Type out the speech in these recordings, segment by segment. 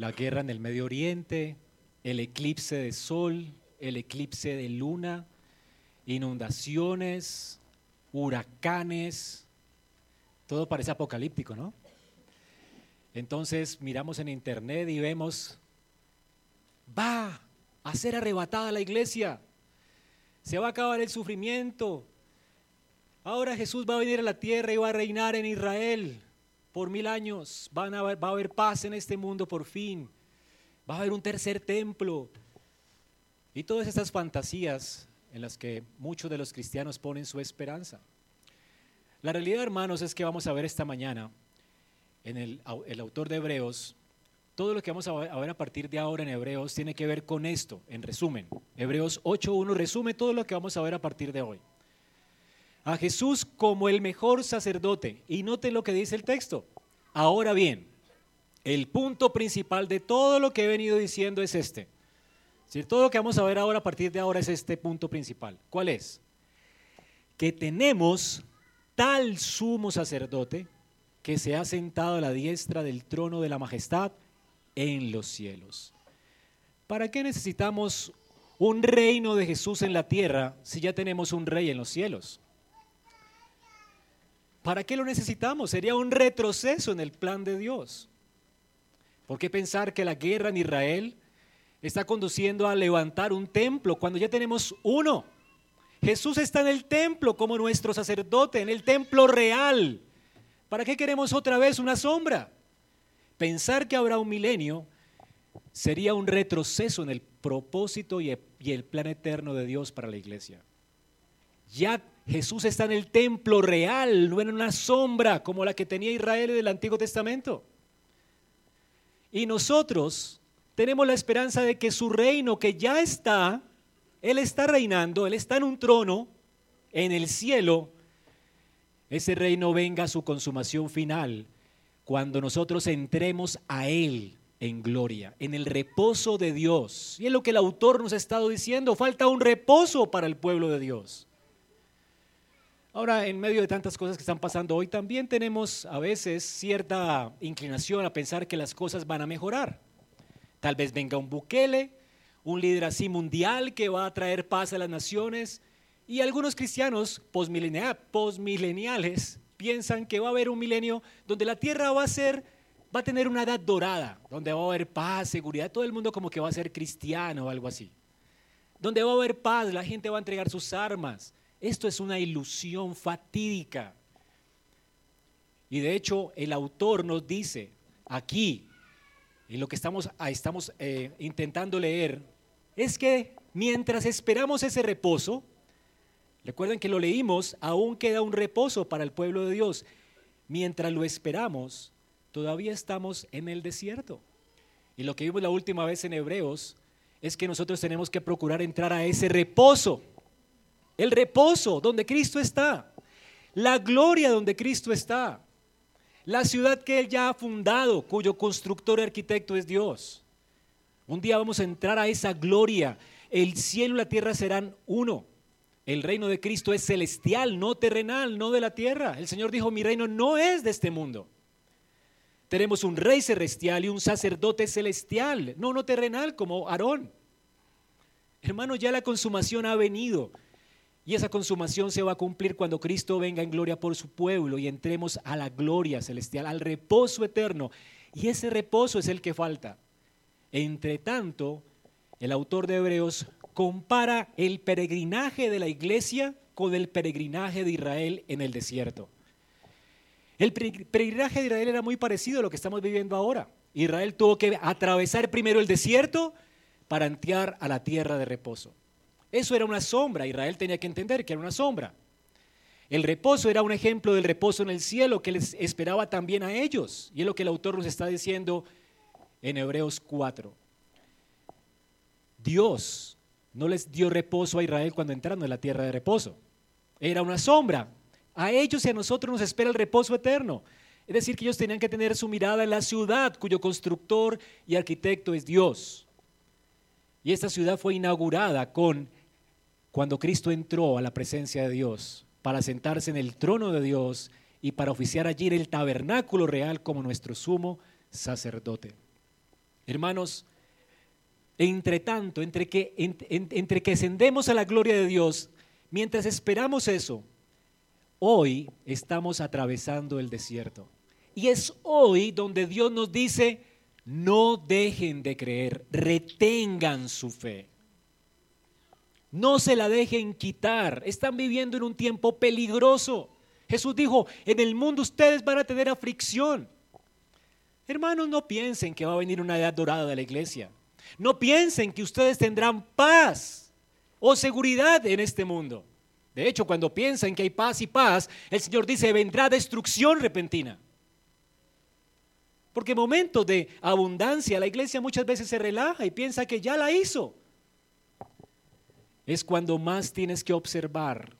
la guerra en el Medio Oriente, el eclipse de sol, el eclipse de luna, inundaciones, huracanes, todo parece apocalíptico, ¿no? Entonces miramos en internet y vemos, va a ser arrebatada la iglesia, se va a acabar el sufrimiento, ahora Jesús va a venir a la tierra y va a reinar en Israel por mil años, va a haber paz en este mundo por fin, va a haber un tercer templo. Y todas estas fantasías en las que muchos de los cristianos ponen su esperanza. La realidad, hermanos, es que vamos a ver esta mañana en el, el autor de Hebreos, todo lo que vamos a ver a partir de ahora en Hebreos tiene que ver con esto, en resumen. Hebreos 8.1 resume todo lo que vamos a ver a partir de hoy. A Jesús como el mejor sacerdote. Y note lo que dice el texto. Ahora bien, el punto principal de todo lo que he venido diciendo es este. Todo lo que vamos a ver ahora a partir de ahora es este punto principal. ¿Cuál es? Que tenemos tal sumo sacerdote que se ha sentado a la diestra del trono de la majestad en los cielos. ¿Para qué necesitamos un reino de Jesús en la tierra si ya tenemos un rey en los cielos? ¿Para qué lo necesitamos? Sería un retroceso en el plan de Dios. ¿Por qué pensar que la guerra en Israel está conduciendo a levantar un templo cuando ya tenemos uno? Jesús está en el templo como nuestro sacerdote, en el templo real. ¿Para qué queremos otra vez una sombra? Pensar que habrá un milenio sería un retroceso en el propósito y el plan eterno de Dios para la iglesia. Ya Jesús está en el templo real, no en una sombra como la que tenía Israel en el Antiguo Testamento. Y nosotros tenemos la esperanza de que su reino, que ya está, Él está reinando, Él está en un trono en el cielo, ese reino venga a su consumación final cuando nosotros entremos a Él en gloria, en el reposo de Dios. Y es lo que el autor nos ha estado diciendo, falta un reposo para el pueblo de Dios. Ahora, en medio de tantas cosas que están pasando hoy, también tenemos a veces cierta inclinación a pensar que las cosas van a mejorar. Tal vez venga un Bukele, un líder así mundial que va a traer paz a las naciones, y algunos cristianos posmileniales piensan que va a haber un milenio donde la tierra va a ser, va a tener una edad dorada, donde va a haber paz, seguridad, todo el mundo como que va a ser cristiano o algo así. Donde va a haber paz, la gente va a entregar sus armas. Esto es una ilusión fatídica. Y de hecho el autor nos dice aquí, y lo que estamos, ah, estamos eh, intentando leer, es que mientras esperamos ese reposo, Recuerden que lo leímos, aún queda un reposo para el pueblo de Dios. Mientras lo esperamos, todavía estamos en el desierto. Y lo que vimos la última vez en Hebreos es que nosotros tenemos que procurar entrar a ese reposo. El reposo donde Cristo está. La gloria donde Cristo está. La ciudad que Él ya ha fundado, cuyo constructor y arquitecto es Dios. Un día vamos a entrar a esa gloria. El cielo y la tierra serán uno. El reino de Cristo es celestial, no terrenal, no de la tierra. El Señor dijo, mi reino no es de este mundo. Tenemos un rey celestial y un sacerdote celestial, no, no terrenal como Aarón. Hermano, ya la consumación ha venido. Y esa consumación se va a cumplir cuando Cristo venga en gloria por su pueblo y entremos a la gloria celestial, al reposo eterno. Y ese reposo es el que falta. Entre tanto, el autor de Hebreos compara el peregrinaje de la iglesia con el peregrinaje de Israel en el desierto. El peregrinaje de Israel era muy parecido a lo que estamos viviendo ahora. Israel tuvo que atravesar primero el desierto para entrar a la tierra de reposo. Eso era una sombra, Israel tenía que entender que era una sombra. El reposo era un ejemplo del reposo en el cielo que les esperaba también a ellos. Y es lo que el autor nos está diciendo en Hebreos 4. Dios no les dio reposo a Israel cuando entraron en la tierra de reposo. Era una sombra. A ellos y a nosotros nos espera el reposo eterno. Es decir, que ellos tenían que tener su mirada en la ciudad cuyo constructor y arquitecto es Dios. Y esta ciudad fue inaugurada con cuando Cristo entró a la presencia de Dios para sentarse en el trono de Dios y para oficiar allí en el tabernáculo real como nuestro sumo sacerdote. Hermanos, entre tanto, entre que, entre que ascendemos a la gloria de Dios, mientras esperamos eso, hoy estamos atravesando el desierto. Y es hoy donde Dios nos dice, no dejen de creer, retengan su fe. No se la dejen quitar. Están viviendo en un tiempo peligroso. Jesús dijo, en el mundo ustedes van a tener aflicción. Hermanos, no piensen que va a venir una edad dorada de la iglesia. No piensen que ustedes tendrán paz o seguridad en este mundo. De hecho, cuando piensan que hay paz y paz, el Señor dice, vendrá destrucción repentina. Porque en momentos de abundancia la iglesia muchas veces se relaja y piensa que ya la hizo. Es cuando más tienes que observar.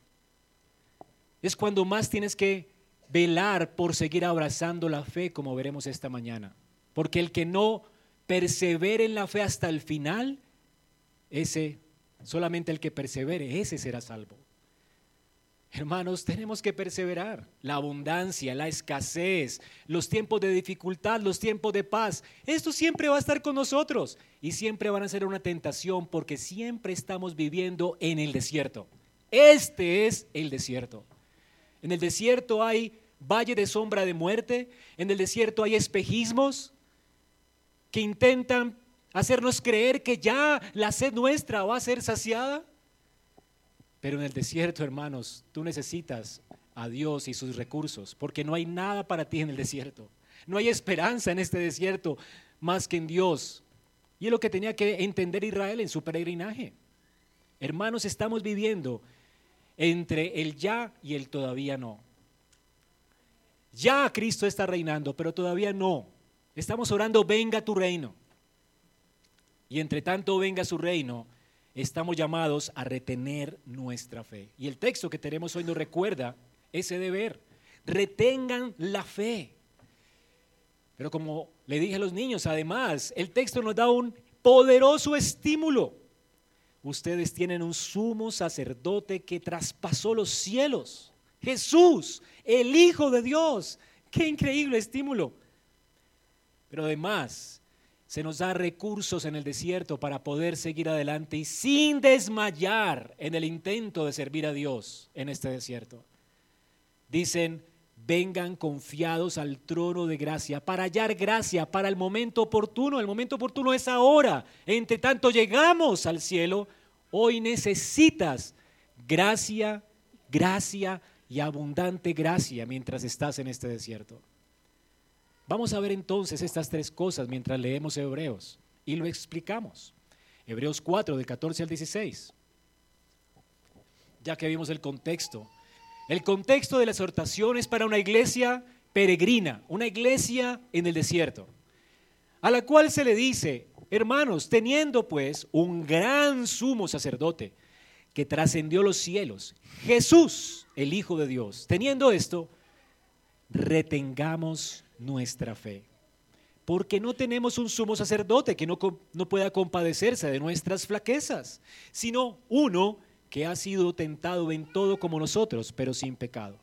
Es cuando más tienes que velar por seguir abrazando la fe, como veremos esta mañana. Porque el que no persevere en la fe hasta el final, ese, solamente el que persevere, ese será salvo. Hermanos, tenemos que perseverar. La abundancia, la escasez, los tiempos de dificultad, los tiempos de paz, esto siempre va a estar con nosotros y siempre van a ser una tentación porque siempre estamos viviendo en el desierto. Este es el desierto. En el desierto hay valle de sombra de muerte, en el desierto hay espejismos que intentan hacernos creer que ya la sed nuestra va a ser saciada. Pero en el desierto, hermanos, tú necesitas a Dios y sus recursos, porque no hay nada para ti en el desierto. No hay esperanza en este desierto más que en Dios. Y es lo que tenía que entender Israel en su peregrinaje. Hermanos, estamos viviendo entre el ya y el todavía no. Ya Cristo está reinando, pero todavía no. Estamos orando, venga tu reino. Y entre tanto venga su reino, estamos llamados a retener nuestra fe. Y el texto que tenemos hoy nos recuerda ese deber. Retengan la fe. Pero como le dije a los niños, además, el texto nos da un poderoso estímulo. Ustedes tienen un sumo sacerdote que traspasó los cielos. Jesús, el Hijo de Dios. Qué increíble estímulo. Pero además, se nos da recursos en el desierto para poder seguir adelante y sin desmayar en el intento de servir a Dios en este desierto. Dicen, vengan confiados al trono de gracia para hallar gracia para el momento oportuno. El momento oportuno es ahora. Entre tanto llegamos al cielo, hoy necesitas gracia, gracia y abundante gracia mientras estás en este desierto. Vamos a ver entonces estas tres cosas mientras leemos Hebreos y lo explicamos. Hebreos 4, del 14 al 16. Ya que vimos el contexto. El contexto de la exhortación es para una iglesia peregrina, una iglesia en el desierto, a la cual se le dice, hermanos, teniendo pues un gran sumo sacerdote que trascendió los cielos, Jesús, el Hijo de Dios, teniendo esto, retengamos nuestra fe. Porque no tenemos un sumo sacerdote que no, no pueda compadecerse de nuestras flaquezas, sino uno que ha sido tentado en todo como nosotros, pero sin pecado.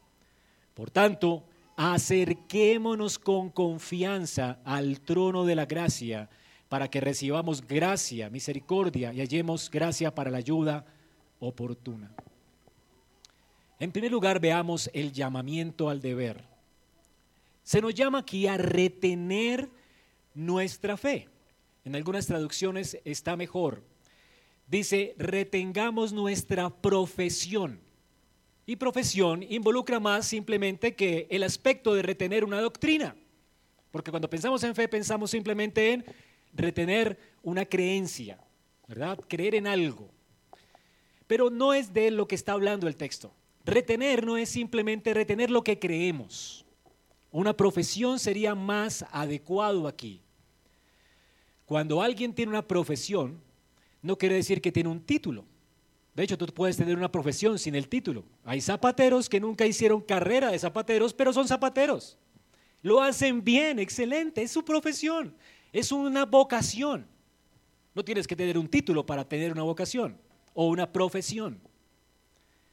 Por tanto, acerquémonos con confianza al trono de la gracia para que recibamos gracia, misericordia y hallemos gracia para la ayuda oportuna. En primer lugar, veamos el llamamiento al deber. Se nos llama aquí a retener nuestra fe. En algunas traducciones está mejor. Dice, retengamos nuestra profesión. Y profesión involucra más simplemente que el aspecto de retener una doctrina. Porque cuando pensamos en fe pensamos simplemente en retener una creencia, ¿verdad? Creer en algo. Pero no es de lo que está hablando el texto. Retener no es simplemente retener lo que creemos. Una profesión sería más adecuado aquí. Cuando alguien tiene una profesión, no quiere decir que tiene un título. De hecho, tú puedes tener una profesión sin el título. Hay zapateros que nunca hicieron carrera de zapateros, pero son zapateros. Lo hacen bien, excelente, es su profesión, es una vocación. No tienes que tener un título para tener una vocación o una profesión.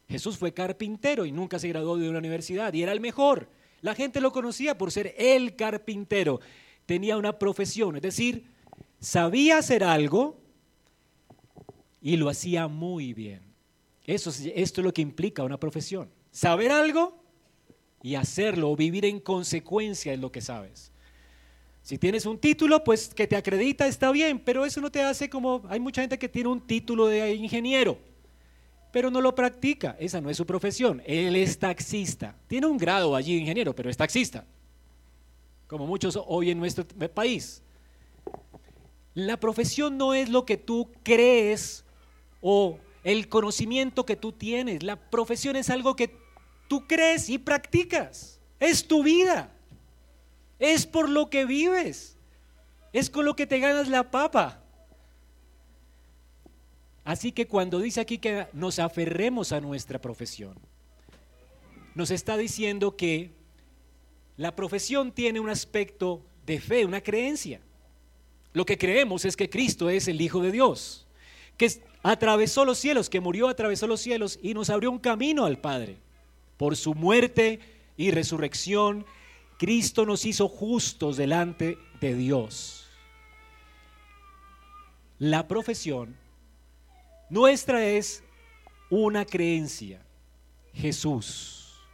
Jesús fue carpintero y nunca se graduó de una universidad y era el mejor. La gente lo conocía por ser el carpintero. Tenía una profesión, es decir, sabía hacer algo y lo hacía muy bien. Eso, esto es lo que implica una profesión. Saber algo y hacerlo o vivir en consecuencia de lo que sabes. Si tienes un título, pues que te acredita está bien, pero eso no te hace como, hay mucha gente que tiene un título de ingeniero, pero no lo practica, esa no es su profesión, él es taxista, tiene un grado allí de ingeniero, pero es taxista, como muchos hoy en nuestro país. La profesión no es lo que tú crees o el conocimiento que tú tienes, la profesión es algo que tú crees y practicas, es tu vida. Es por lo que vives. Es con lo que te ganas la papa. Así que cuando dice aquí que nos aferremos a nuestra profesión, nos está diciendo que la profesión tiene un aspecto de fe, una creencia. Lo que creemos es que Cristo es el Hijo de Dios, que atravesó los cielos, que murió, atravesó los cielos y nos abrió un camino al Padre. Por su muerte y resurrección Cristo nos hizo justos delante de Dios. La profesión nuestra es una creencia. Jesús,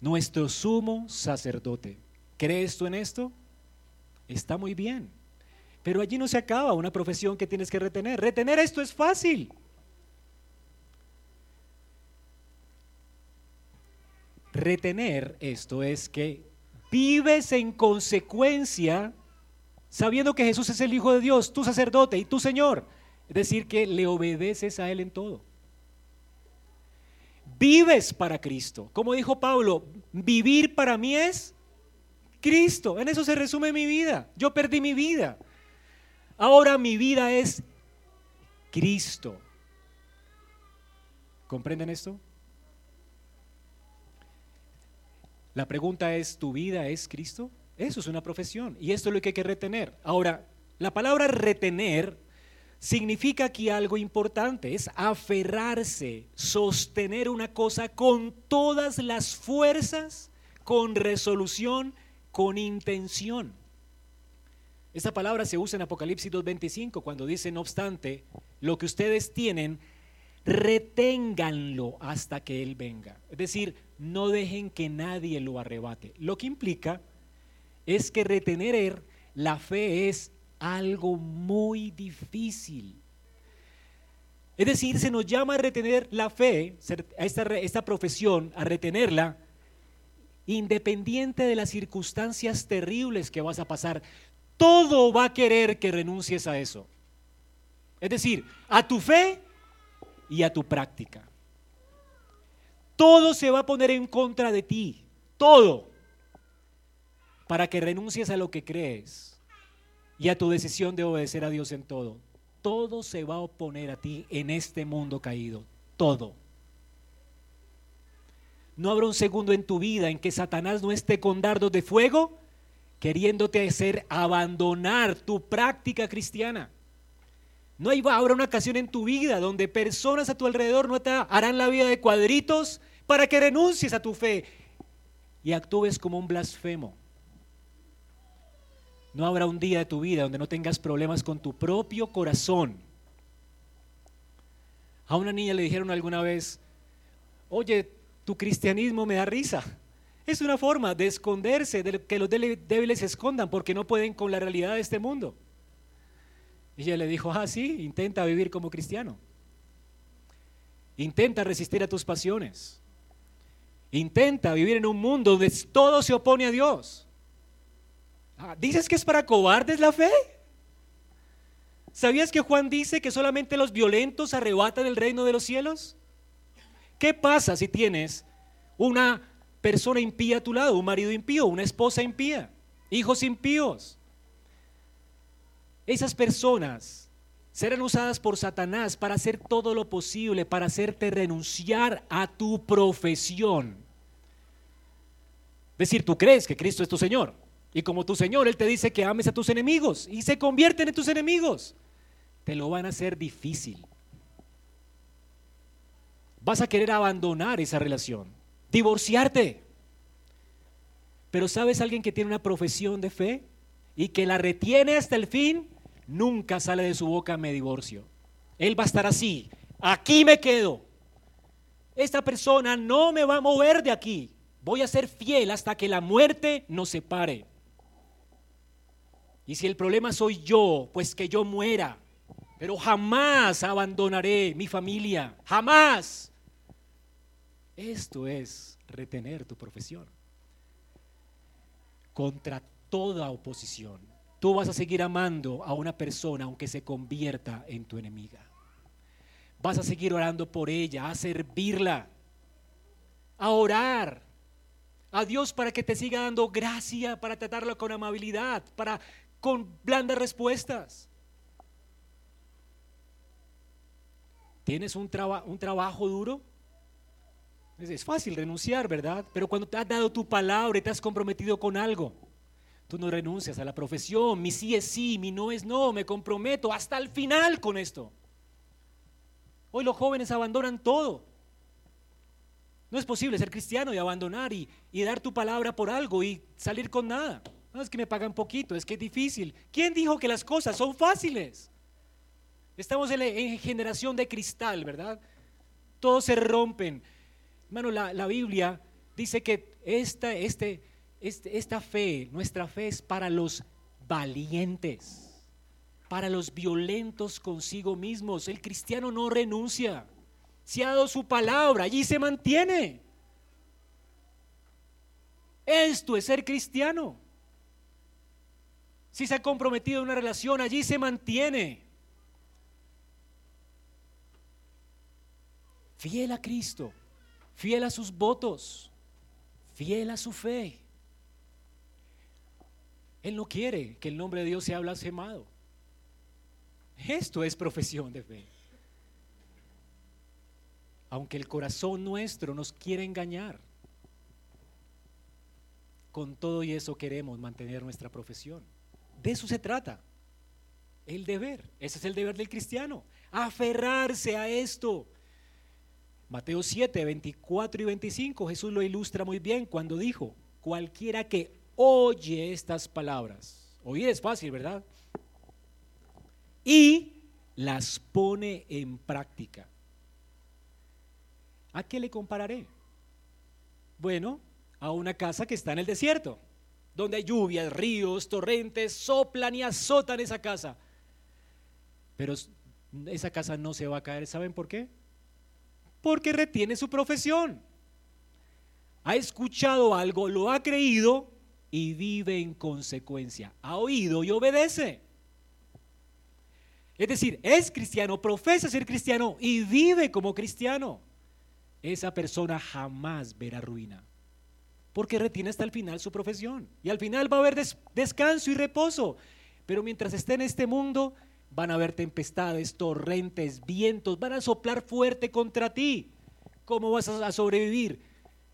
nuestro sumo sacerdote. ¿Crees tú en esto? Está muy bien. Pero allí no se acaba una profesión que tienes que retener. Retener esto es fácil. Retener esto es que vives en consecuencia sabiendo que Jesús es el Hijo de Dios, tu sacerdote y tu Señor. Es decir, que le obedeces a Él en todo. Vives para Cristo. Como dijo Pablo, vivir para mí es Cristo. En eso se resume mi vida. Yo perdí mi vida. Ahora mi vida es Cristo. ¿Comprenden esto? La pregunta es, ¿tu vida es Cristo? Eso es una profesión y esto es lo que hay que retener. Ahora, la palabra retener significa aquí algo importante, es aferrarse, sostener una cosa con todas las fuerzas, con resolución, con intención. Esta palabra se usa en Apocalipsis 2.25 cuando dice, no obstante, lo que ustedes tienen, reténganlo hasta que Él venga. Es decir, no dejen que nadie lo arrebate. Lo que implica es que retener la fe es algo muy difícil. Es decir, se nos llama a retener la fe, a esta, esta profesión, a retenerla, independiente de las circunstancias terribles que vas a pasar. Todo va a querer que renuncies a eso. Es decir, a tu fe y a tu práctica. Todo se va a poner en contra de ti, todo, para que renuncies a lo que crees y a tu decisión de obedecer a Dios en todo. Todo se va a oponer a ti en este mundo caído, todo. No habrá un segundo en tu vida en que Satanás no esté con dardos de fuego queriéndote hacer abandonar tu práctica cristiana. No habrá una ocasión en tu vida donde personas a tu alrededor no te harán la vida de cuadritos para que renuncies a tu fe y actúes como un blasfemo. No habrá un día de tu vida donde no tengas problemas con tu propio corazón. A una niña le dijeron alguna vez, oye, tu cristianismo me da risa. Es una forma de esconderse, de que los débiles se escondan porque no pueden con la realidad de este mundo. Y ella le dijo, ah, sí, intenta vivir como cristiano. Intenta resistir a tus pasiones. Intenta vivir en un mundo donde todo se opone a Dios. Ah, ¿Dices que es para cobardes la fe? ¿Sabías que Juan dice que solamente los violentos arrebatan el reino de los cielos? ¿Qué pasa si tienes una persona impía a tu lado, un marido impío, una esposa impía, hijos impíos? Esas personas serán usadas por Satanás para hacer todo lo posible, para hacerte renunciar a tu profesión. Es decir, tú crees que Cristo es tu Señor. Y como tu Señor, Él te dice que ames a tus enemigos y se convierten en tus enemigos. Te lo van a hacer difícil. Vas a querer abandonar esa relación, divorciarte. Pero ¿sabes alguien que tiene una profesión de fe y que la retiene hasta el fin? nunca sale de su boca me divorcio. Él va a estar así, aquí me quedo. Esta persona no me va a mover de aquí. Voy a ser fiel hasta que la muerte nos separe. Y si el problema soy yo, pues que yo muera. Pero jamás abandonaré mi familia. Jamás. Esto es retener tu profesión. Contra toda oposición. Tú vas a seguir amando a una persona aunque se convierta en tu enemiga. Vas a seguir orando por ella, a servirla, a orar a Dios para que te siga dando gracia, para tratarla con amabilidad, para con blandas respuestas. ¿Tienes un, un trabajo duro? Es fácil renunciar, ¿verdad? Pero cuando te has dado tu palabra y te has comprometido con algo, tú no renuncias a la profesión. Mi sí es sí, mi no es no, me comprometo hasta el final con esto. Hoy los jóvenes abandonan todo. No es posible ser cristiano y abandonar y dar tu palabra por algo y salir con nada. No es que me pagan poquito, es que es difícil. ¿Quién dijo que las cosas son fáciles? Estamos en, generación de cristal, ¿verdad? Todos se rompen. Hermano, la, Biblia dice que esta, este, este, esta fe, nuestra fe es para los valientes, para los violentos consigo mismos. El cristiano no renuncia. Se ha dado su palabra, allí se mantiene. Esto es ser cristiano. Si se ha comprometido en una relación, allí se mantiene. Fiel a Cristo, fiel a sus votos, fiel a su fe. Él no quiere que el nombre de Dios sea blasfemado. Esto es profesión de fe. Aunque el corazón nuestro nos quiere engañar, con todo y eso queremos mantener nuestra profesión. De eso se trata. El deber. Ese es el deber del cristiano. Aferrarse a esto. Mateo 7, 24 y 25, Jesús lo ilustra muy bien cuando dijo, cualquiera que oye estas palabras, oír es fácil, ¿verdad? Y las pone en práctica. ¿A qué le compararé? Bueno, a una casa que está en el desierto donde hay lluvias, ríos, torrentes, soplan y azotan esa casa. Pero esa casa no se va a caer, ¿saben por qué? Porque retiene su profesión. Ha escuchado algo, lo ha creído y vive en consecuencia. Ha oído y obedece. Es decir, es cristiano, profesa ser cristiano y vive como cristiano. Esa persona jamás verá ruina porque retiene hasta el final su profesión. Y al final va a haber descanso y reposo. Pero mientras esté en este mundo, van a haber tempestades, torrentes, vientos, van a soplar fuerte contra ti. ¿Cómo vas a sobrevivir?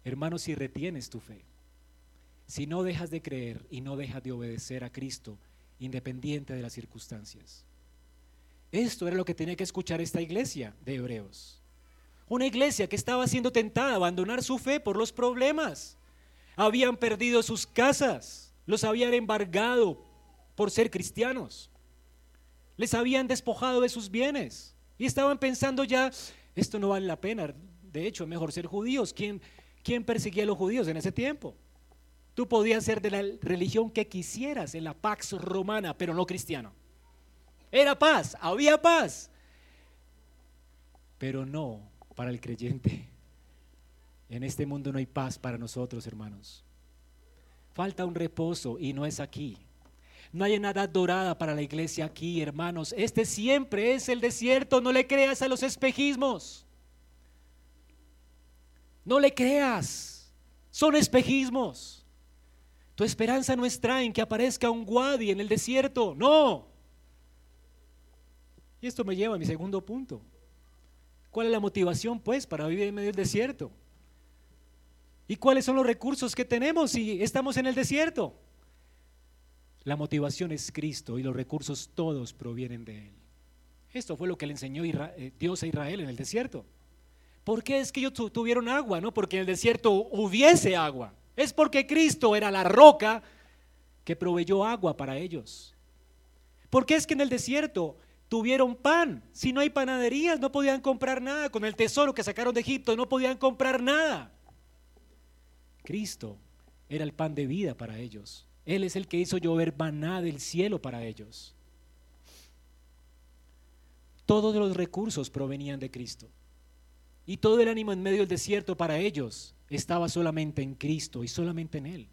Hermano, si retienes tu fe, si no dejas de creer y no dejas de obedecer a Cristo, independiente de las circunstancias. Esto era lo que tenía que escuchar esta iglesia de Hebreos. Una iglesia que estaba siendo tentada a abandonar su fe por los problemas habían perdido sus casas, los habían embargado por ser cristianos, les habían despojado de sus bienes y estaban pensando ya, esto no vale la pena, de hecho es mejor ser judíos. ¿Quién, quién perseguía a los judíos en ese tiempo? Tú podías ser de la religión que quisieras, en la Pax Romana, pero no cristiano. Era paz, había paz, pero no para el creyente. En este mundo no hay paz para nosotros, hermanos. Falta un reposo y no es aquí. No hay nada dorada para la iglesia aquí, hermanos. Este siempre es el desierto. No le creas a los espejismos. No le creas. Son espejismos. Tu esperanza no está en que aparezca un guadi en el desierto. No. Y esto me lleva a mi segundo punto. ¿Cuál es la motivación, pues, para vivir en medio del desierto? ¿Y cuáles son los recursos que tenemos si estamos en el desierto? La motivación es Cristo y los recursos todos provienen de Él. Esto fue lo que le enseñó eh, Dios a Israel en el desierto. ¿Por qué es que ellos tuvieron agua? No porque en el desierto hubiese agua. Es porque Cristo era la roca que proveyó agua para ellos. ¿Por qué es que en el desierto tuvieron pan? Si no hay panaderías, no podían comprar nada. Con el tesoro que sacaron de Egipto, no podían comprar nada. Cristo era el pan de vida para ellos. Él es el que hizo llover maná del cielo para ellos. Todos los recursos provenían de Cristo. Y todo el ánimo en medio del desierto para ellos estaba solamente en Cristo y solamente en Él.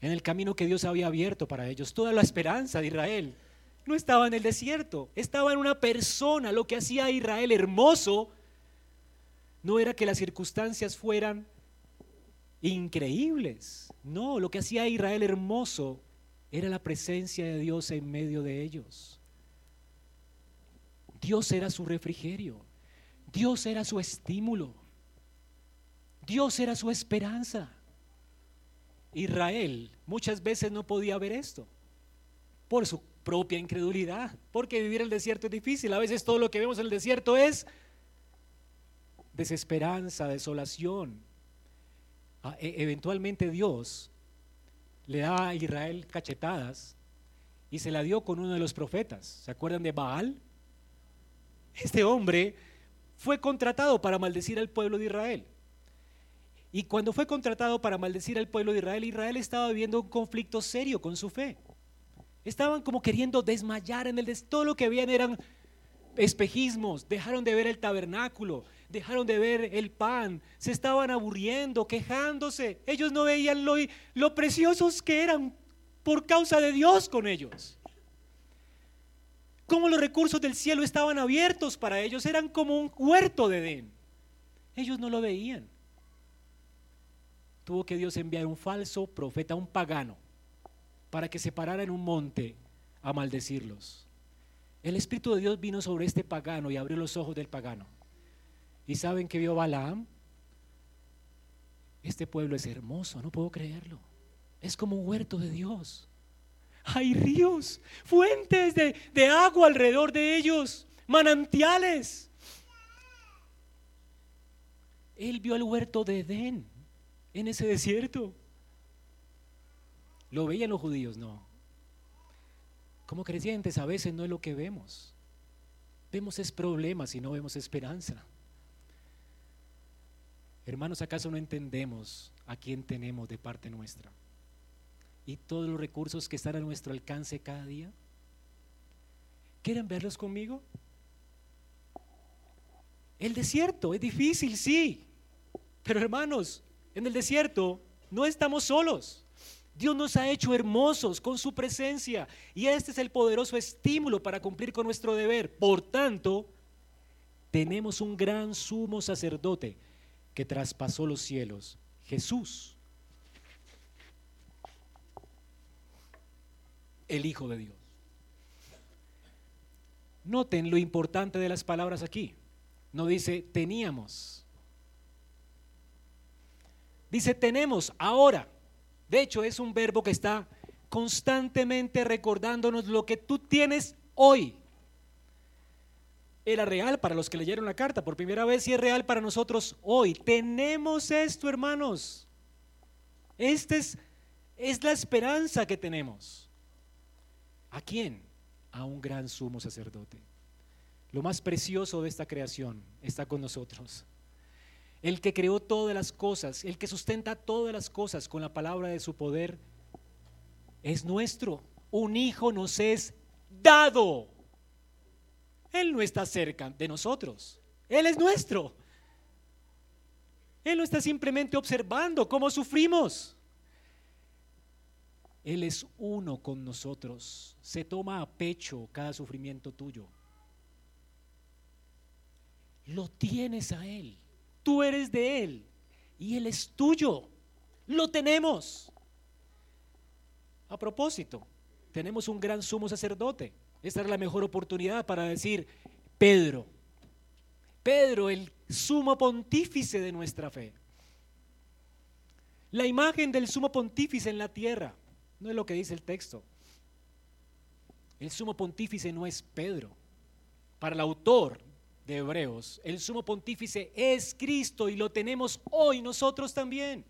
En el camino que Dios había abierto para ellos. Toda la esperanza de Israel no estaba en el desierto, estaba en una persona. Lo que hacía a Israel hermoso no era que las circunstancias fueran increíbles. No, lo que hacía a Israel hermoso era la presencia de Dios en medio de ellos. Dios era su refrigerio. Dios era su estímulo. Dios era su esperanza. Israel muchas veces no podía ver esto por su propia incredulidad, porque vivir el desierto es difícil. A veces todo lo que vemos en el desierto es desesperanza, desolación. Ah, e, eventualmente Dios le da a Israel cachetadas y se la dio con uno de los profetas. ¿Se acuerdan de Baal? Este hombre fue contratado para maldecir al pueblo de Israel. Y cuando fue contratado para maldecir al pueblo de Israel, Israel estaba viviendo un conflicto serio con su fe. Estaban como queriendo desmayar en el des todo lo que veían eran espejismos, dejaron de ver el tabernáculo, dejaron de ver el pan, se estaban aburriendo, quejándose. Ellos no veían lo, lo preciosos que eran por causa de Dios con ellos cómo los recursos del cielo estaban abiertos para ellos, eran como un huerto de Edén. Ellos no lo veían. Tuvo que Dios enviar un falso profeta, un pagano, para que se parara en un monte a maldecirlos. El Espíritu de Dios vino sobre este pagano y abrió los ojos del pagano. ¿Y saben que vio Balaam? Este pueblo es hermoso, no puedo creerlo. Es como un huerto de Dios hay ríos, fuentes de, agua alrededor de ellos, manantiales. Él vio el huerto de Edén en ese desierto. ¿Lo veían los judíos? No. Como creyentes a veces no es lo que vemos. Vemos es problemas y no vemos esperanza. Hermanos, ¿acaso no entendemos a quién tenemos de parte nuestra? y todos los recursos que están a nuestro alcance cada día? ¿Quieren verlos conmigo? El desierto es difícil, sí, pero hermanos, en el desierto no estamos solos. Dios nos ha hecho hermosos con su presencia y este es el poderoso estímulo para cumplir con nuestro deber. Por tanto, tenemos un gran sumo sacerdote que traspasó los cielos, Jesús el Hijo de Dios. Noten lo importante de las palabras aquí. No dice teníamos. Dice tenemos ahora. De hecho, es un verbo que está constantemente recordándonos lo que tú tienes hoy. Era real para los que leyeron la carta por primera vez y es real para nosotros hoy. Tenemos esto, hermanos. Esta es, es la esperanza que tenemos. ¿A quién? A un gran sumo sacerdote. Lo más precioso de esta creación está con nosotros. El que creó todas las cosas, el que sustenta todas las cosas con la palabra de su poder, es nuestro. Un hijo nos es dado. Él no está cerca de nosotros. Él es nuestro. Él no está simplemente observando cómo sufrimos. Él es uno con nosotros. Se toma a pecho cada sufrimiento tuyo. Lo tienes a Él. Tú eres de Él. Y Él es tuyo. Lo tenemos. A propósito, tenemos un gran sumo sacerdote. Esta es la mejor oportunidad para decir, Pedro, Pedro, el sumo pontífice de nuestra fe. La imagen del sumo pontífice en la tierra no es lo que dice el texto. El sumo pontífice no es Pedro. Para el autor de Hebreos, el sumo pontífice es Cristo y lo tenemos hoy nosotros también.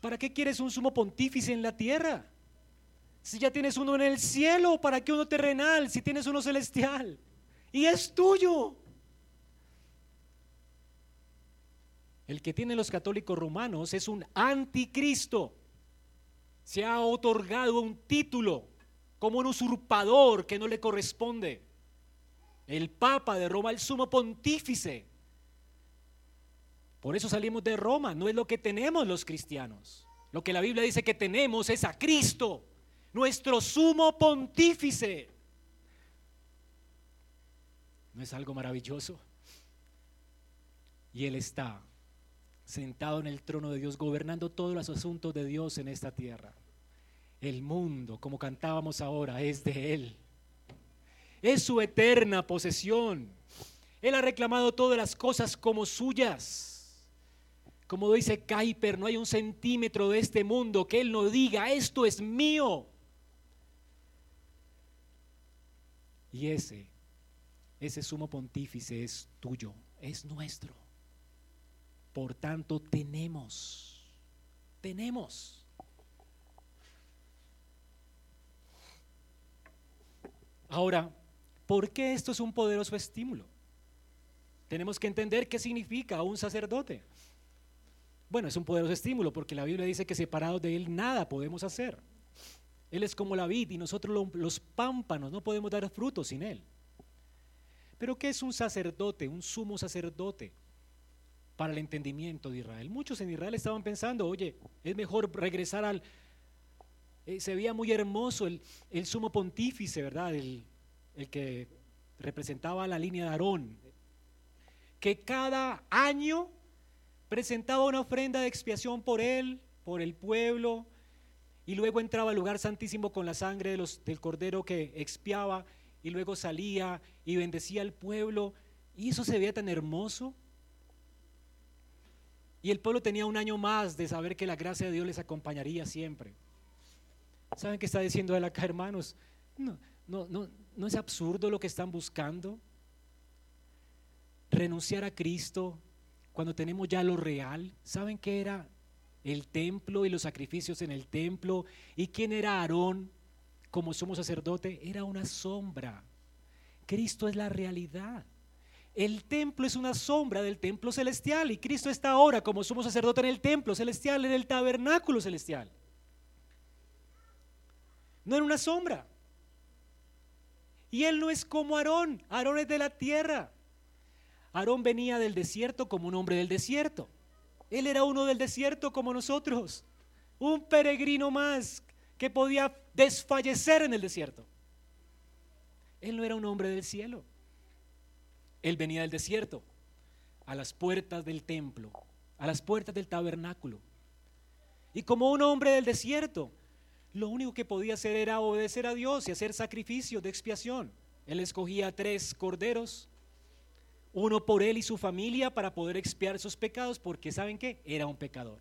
¿Para qué quieres un sumo pontífice en la tierra? Si ya tienes uno en el cielo, ¿para qué uno terrenal si tienes uno celestial? Y es tuyo. El que tienen los católicos romanos es un anticristo. Se ha otorgado un título como un usurpador que no le corresponde. El Papa de Roma, el sumo pontífice. Por eso salimos de Roma, no es lo que tenemos los cristianos. Lo que la Biblia dice que tenemos es a Cristo, nuestro sumo pontífice. ¿No es algo maravilloso? Y Él está sentado en el trono de Dios, gobernando todos los asuntos de Dios en esta tierra. El mundo, como cantábamos ahora, es de Él. Es su eterna posesión. Él ha reclamado todas las cosas como suyas. Como dice Kuiper, no hay un centímetro de este mundo que Él no diga, esto es mío. Y ese, ese sumo pontífice es tuyo, es nuestro. Por tanto, tenemos, tenemos. Ahora, ¿por qué esto es un poderoso estímulo? Tenemos que entender qué significa un sacerdote. Bueno, es un poderoso estímulo porque la Biblia dice que separados de Él nada podemos hacer. Él es como la vid y nosotros los pámpanos no podemos dar frutos sin Él. Pero ¿qué es un sacerdote, un sumo sacerdote? para el entendimiento de Israel. Muchos en Israel estaban pensando, oye, es mejor regresar al... Eh, se veía muy hermoso el, sumo pontífice, ¿verdad? El, el que representaba la línea de Aarón, que cada año presentaba una ofrenda de expiación por él, por el pueblo, y luego entraba al lugar santísimo con la sangre del cordero que expiaba, y luego salía y bendecía al pueblo, y eso se veía tan hermoso. Y el pueblo tenía un año más de saber que la gracia de Dios les acompañaría siempre. ¿Saben qué está diciendo él acá, hermanos? No, no, no, no es absurdo lo que están buscando. Renunciar a Cristo cuando tenemos ya lo real. ¿Saben qué era el templo y los sacrificios en el templo? ¿Y quién era Aarón como sumo sacerdote? Era una sombra. Cristo es la realidad. El templo es una sombra del templo celestial y Cristo está ahora como sumo sacerdote en el templo celestial, en el tabernáculo celestial. No en una sombra. Y él no es como Aarón, Aarón es de la tierra. Aarón venía del desierto como un hombre del desierto. Él era uno del desierto como nosotros, un peregrino más que podía desfallecer en el desierto. Él no era un hombre del cielo. Él venía del desierto, a las puertas del templo, a las puertas del tabernáculo. Y como un hombre del desierto, lo único que podía hacer era obedecer a Dios y hacer sacrificios de expiación. Él escogía tres corderos, uno por él y su familia para poder expiar sus pecados, porque ¿saben qué? Era un pecador.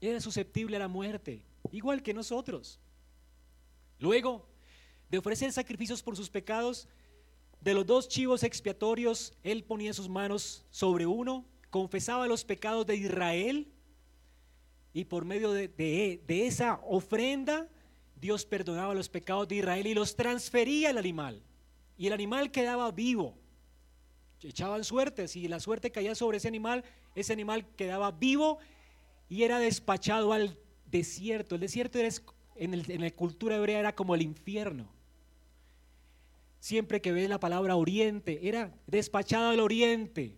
Era susceptible a la muerte, igual que nosotros. Luego de ofrecer sacrificios por sus pecados, de los dos chivos expiatorios, él ponía sus manos sobre uno, confesaba los pecados de Israel y por medio de, esa ofrenda Dios perdonaba los pecados de Israel y los transfería al animal. Y el animal quedaba vivo. Echaban suerte, si la suerte caía sobre ese animal, ese animal quedaba vivo y era despachado al desierto. El desierto era, en, en la cultura hebrea era como el infierno siempre que ve la palabra oriente, era despachado al oriente,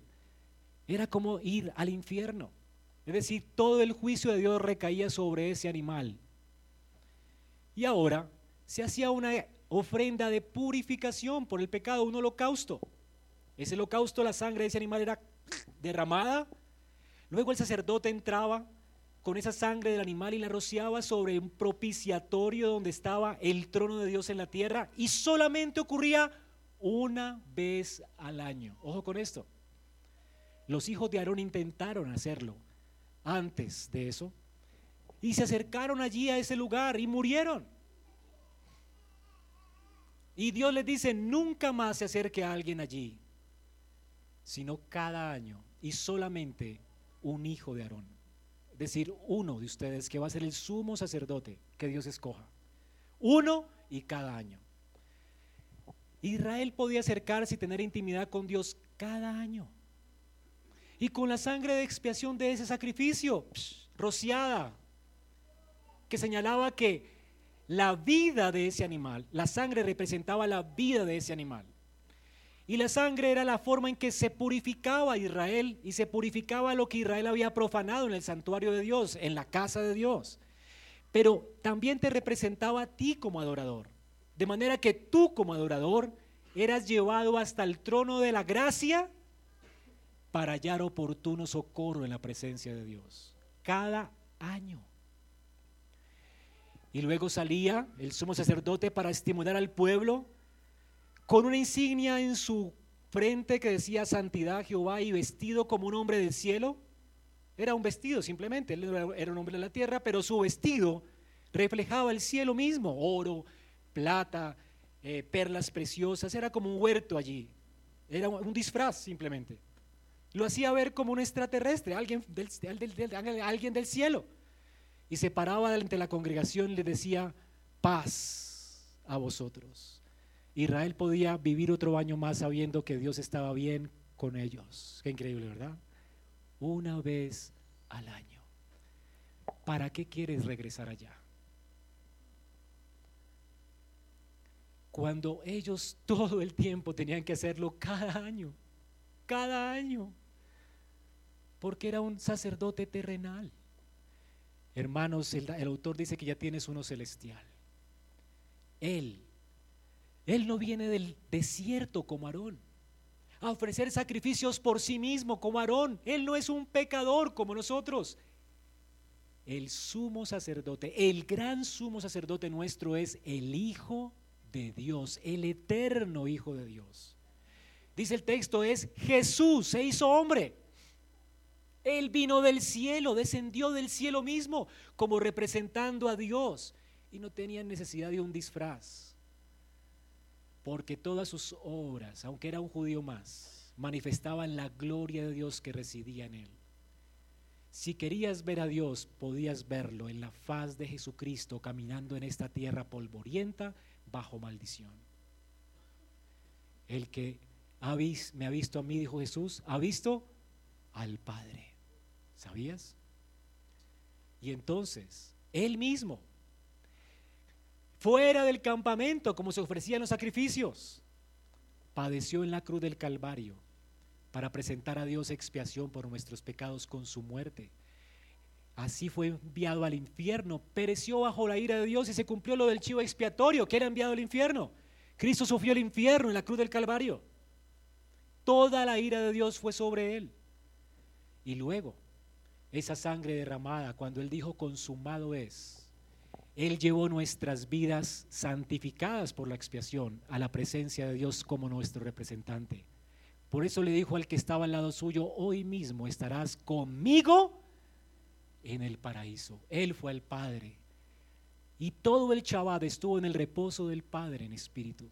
era como ir al infierno. Es decir, todo el juicio de Dios recaía sobre ese animal. Y ahora se hacía una ofrenda de purificación por el pecado, un holocausto. Ese holocausto, la sangre de ese animal era derramada. Luego el sacerdote entraba con esa sangre del animal y la rociaba sobre un propiciatorio donde estaba el trono de Dios en la tierra y solamente ocurría una vez al año. Ojo con esto. Los hijos de Aarón intentaron hacerlo antes de eso y se acercaron allí a ese lugar y murieron. Y Dios les dice, nunca más se acerque a alguien allí, sino cada año y solamente un hijo de Aarón decir uno de ustedes que va a ser el sumo sacerdote que Dios escoja. Uno y cada año. Israel podía acercarse y tener intimidad con Dios cada año. Y con la sangre de expiación de ese sacrificio, rociada, que señalaba que la vida de ese animal, la sangre representaba la vida de ese animal. Y la sangre era la forma en que se purificaba Israel y se purificaba lo que Israel había profanado en el santuario de Dios, en la casa de Dios. Pero también te representaba a ti como adorador. De manera que tú como adorador eras llevado hasta el trono de la gracia para hallar oportuno socorro en la presencia de Dios. Cada año. Y luego salía el sumo sacerdote para estimular al pueblo con una insignia en su frente que decía santidad Jehová y vestido como un hombre del cielo. Era un vestido simplemente, él era un hombre de la tierra, pero su vestido reflejaba el cielo mismo, oro, plata, eh, perlas preciosas, era como un huerto allí, era un disfraz simplemente. Lo hacía ver como un extraterrestre, alguien del, alguien del cielo. Y se paraba de la congregación y le decía, paz a vosotros. Israel podía vivir otro año más sabiendo que Dios estaba bien con ellos. Qué increíble, ¿verdad? Una vez al año. ¿Para qué quieres regresar allá? Cuando ellos todo el tiempo tenían que hacerlo cada año, cada año, porque era un sacerdote terrenal. Hermanos, el, el autor dice que ya tienes uno celestial. Él él no viene del desierto como Aarón, a ofrecer sacrificios por sí mismo como Aarón. Él no es un pecador como nosotros. El sumo sacerdote, el gran sumo sacerdote nuestro es el Hijo de Dios, el eterno Hijo de Dios. Dice el texto es Jesús se hizo hombre. Él vino del cielo, descendió del cielo mismo como representando a Dios y no tenía necesidad de un disfraz porque todas sus obras, aunque era un judío más, manifestaban la gloria de Dios que residía en él. Si querías ver a Dios, podías verlo en la faz de Jesucristo caminando en esta tierra polvorienta bajo maldición. El que me ha visto a mí, dijo Jesús, ha visto al Padre. ¿Sabías? Y entonces, Él mismo fuera del campamento, como se ofrecían los sacrificios. Padeció en la cruz del Calvario para presentar a Dios expiación por nuestros pecados con su muerte. Así fue enviado al infierno, pereció bajo la ira de Dios y se cumplió lo del chivo expiatorio, que era enviado al infierno. Cristo sufrió el infierno en la cruz del Calvario. Toda la ira de Dios fue sobre él. Y luego, esa sangre derramada, cuando él dijo, consumado es, él llevó nuestras vidas santificadas por la expiación a la presencia de Dios como nuestro representante. Por eso le dijo al que estaba al lado suyo, hoy mismo estarás conmigo en el paraíso. Él fue el Padre. Y todo el Chabad estuvo en el reposo del Padre en espíritu.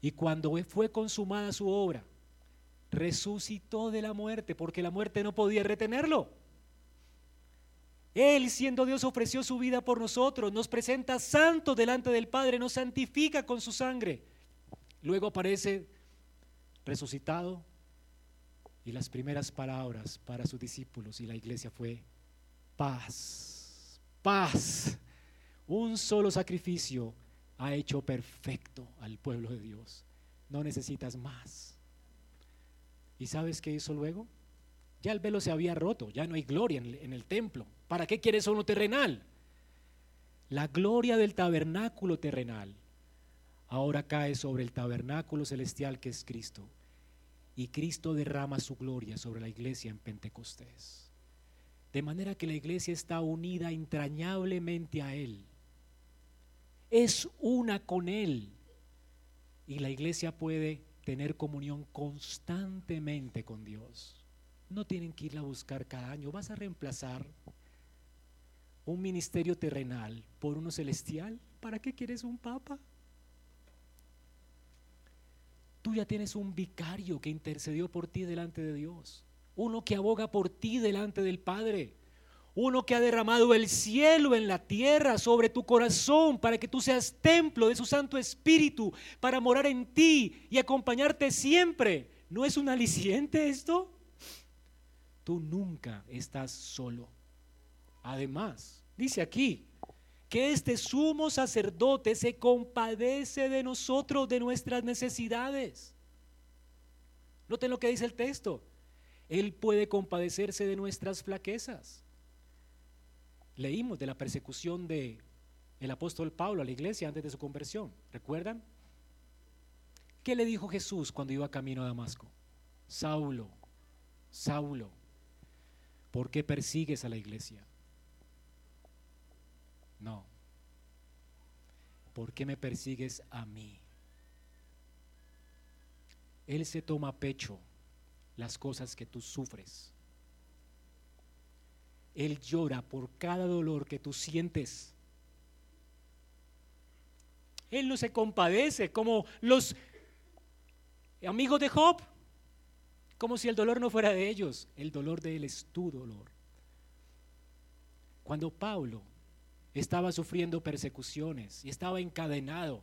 Y cuando fue consumada su obra, resucitó de la muerte, porque la muerte no podía retenerlo. Él, siendo Dios, ofreció su vida por nosotros, nos presenta santo delante del Padre, nos santifica con su sangre. Luego aparece resucitado y las primeras palabras para sus discípulos y la iglesia fue paz, paz. Un solo sacrificio ha hecho perfecto al pueblo de Dios. No necesitas más. ¿Y sabes qué hizo luego? Ya el velo se había roto, ya no hay gloria en el, templo. ¿Para qué quieres uno terrenal? La gloria del tabernáculo terrenal ahora cae sobre el tabernáculo celestial que es Cristo. Y Cristo derrama su gloria sobre la iglesia en Pentecostés. De manera que la iglesia está unida entrañablemente a Él. Es una con Él. Y la iglesia puede tener comunión constantemente con Dios. No tienen que irla a buscar cada año. Vas a reemplazar un ministerio terrenal por uno celestial. ¿Para qué quieres un papa? Tú ya tienes un vicario que intercedió por ti delante de Dios. uno que aboga por ti delante del Padre, uno que ha derramado el cielo en la tierra sobre tu corazón para que tú seas templo de su Santo Espíritu, para morar en ti y acompañarte siempre. ¿No es un aliciente esto? Tú nunca estás solo. Además, dice aquí, que este sumo sacerdote se compadece de nosotros, de nuestras necesidades. Noten lo que dice el texto. Él puede compadecerse de nuestras flaquezas. Leímos de la persecución de el apóstol Pablo a la iglesia antes de su conversión. ¿Recuerdan? ¿Qué le dijo Jesús cuando iba camino a Damasco? Saulo, Saulo, ¿por qué persigues a la iglesia? No. ¿Por qué me persigues a mí? Él se toma a pecho las cosas que tú sufres. Él llora por cada dolor que tú sientes. Él no se compadece como los amigos de Job, como si el dolor no fuera de ellos. El dolor de Él es tu dolor. Cuando Pablo estaba sufriendo persecuciones y estaba encadenado,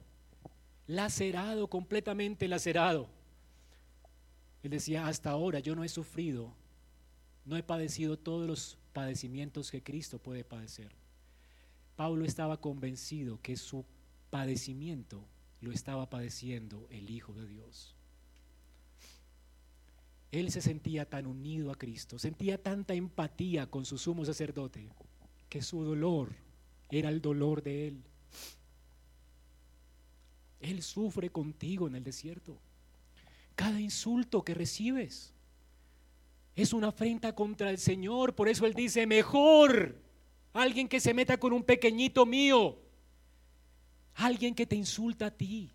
lacerado, completamente lacerado, él decía, hasta ahora yo no he sufrido, no he padecido todos los padecimientos que Cristo puede padecer. Pablo estaba convencido que su padecimiento lo estaba padeciendo el Hijo de Dios. Él se sentía tan unido a Cristo, sentía tanta empatía con su sumo sacerdote, que su dolor era el dolor de Él. Él sufre contigo en el desierto. Cada insulto que recibes es una afrenta contra el Señor. Por eso Él dice, mejor alguien que se meta con un pequeñito mío, alguien que te insulta a ti.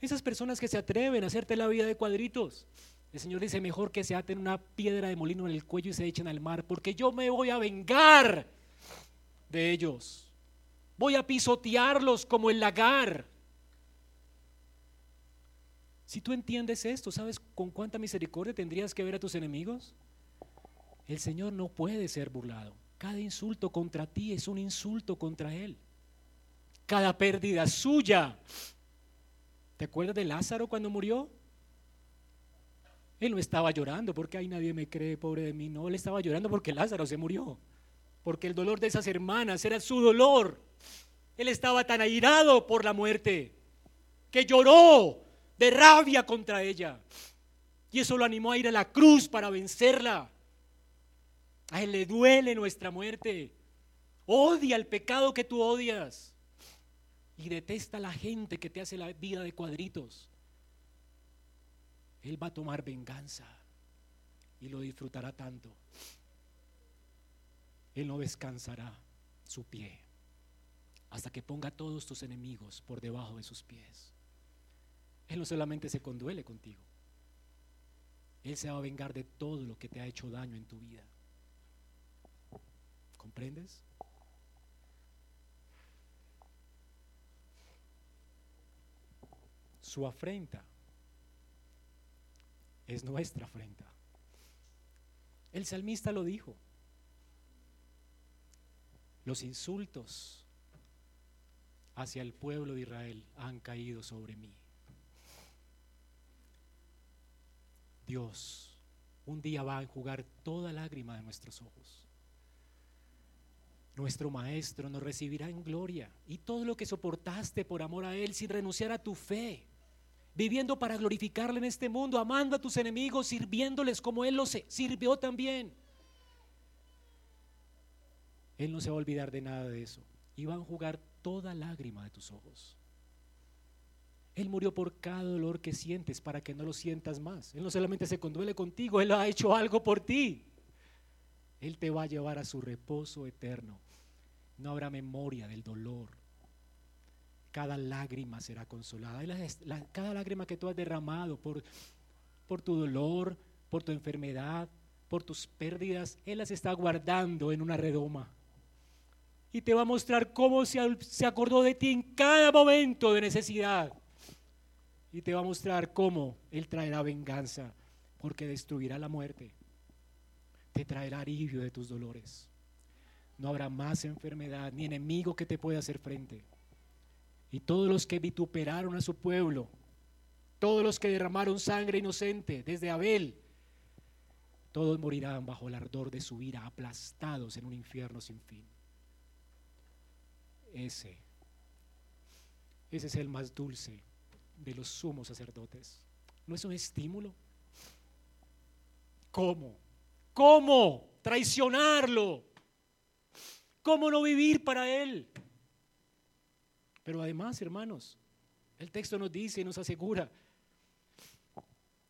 Esas personas que se atreven a hacerte la vida de cuadritos. El Señor dice, mejor que se aten una piedra de molino en el cuello y se echen al mar, porque yo me voy a vengar de ellos. Voy a pisotearlos como el lagar. Si tú entiendes esto, ¿sabes con cuánta misericordia tendrías que ver a tus enemigos? El Señor no puede ser burlado. Cada insulto contra ti es un insulto contra Él. Cada pérdida suya. ¿Te acuerdas de Lázaro cuando murió? Él no estaba llorando porque ahí nadie me cree, pobre de mí. No, él estaba llorando porque Lázaro se murió. Porque el dolor de esas hermanas era su dolor. Él estaba tan airado por la muerte que lloró de rabia contra ella. Y eso lo animó a ir a la cruz para vencerla. A él le duele nuestra muerte. Odia el pecado que tú odias. Y detesta a la gente que te hace la vida de cuadritos. Él va a tomar venganza y lo disfrutará tanto. Él no descansará su pie hasta que ponga a todos tus enemigos por debajo de sus pies. Él no solamente se conduele contigo, Él se va a vengar de todo lo que te ha hecho daño en tu vida. ¿Comprendes? Su afrenta es nuestra afrenta. El salmista lo dijo. Los insultos hacia el pueblo de Israel han caído sobre mí. Dios un día va a enjugar toda lágrima de nuestros ojos. Nuestro Maestro nos recibirá en gloria y todo lo que soportaste por amor a Él sin renunciar a tu fe, viviendo para glorificarle en este mundo, amando a tus enemigos, sirviéndoles como Él los sirvió también. Él no se va a olvidar de nada de eso y va a enjugar toda lágrima de tus ojos. Él murió por cada dolor que sientes para que no lo sientas más. Él no solamente se conduele contigo, Él ha hecho algo por ti. Él te va a llevar a su reposo eterno. No habrá memoria del dolor. Cada lágrima será consolada. cada lágrima que tú has derramado por, por tu dolor, por tu enfermedad, por tus pérdidas, Él las está guardando en una redoma. Y te va a mostrar cómo se, acordó de ti en cada momento de necesidad y te va a mostrar cómo Él traerá venganza porque destruirá la muerte, te traerá alivio de tus dolores. No habrá más enfermedad ni enemigo que te pueda hacer frente. Y todos los que vituperaron a su pueblo, todos los que derramaron sangre inocente, desde Abel, todos morirán bajo el ardor de su ira, aplastados en un infierno sin fin. Ese, ese es el más dulce de los sumos sacerdotes. ¿No es un estímulo? ¿Cómo? ¿Cómo traicionarlo? ¿Cómo no vivir para Él? Pero además, hermanos, el texto nos dice y nos asegura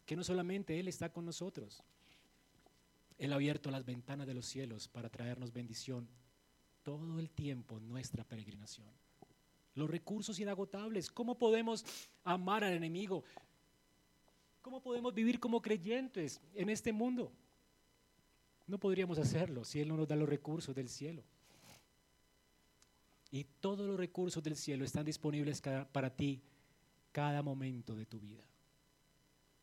que no solamente Él está con nosotros, Él ha abierto las ventanas de los cielos para traernos bendición todo el tiempo nuestra peregrinación. Los recursos inagotables, ¿cómo podemos amar al enemigo? ¿Cómo podemos vivir como creyentes en este mundo? No podríamos hacerlo si Él no nos da los recursos del cielo. Y todos los recursos del cielo están disponibles para ti cada momento de tu vida.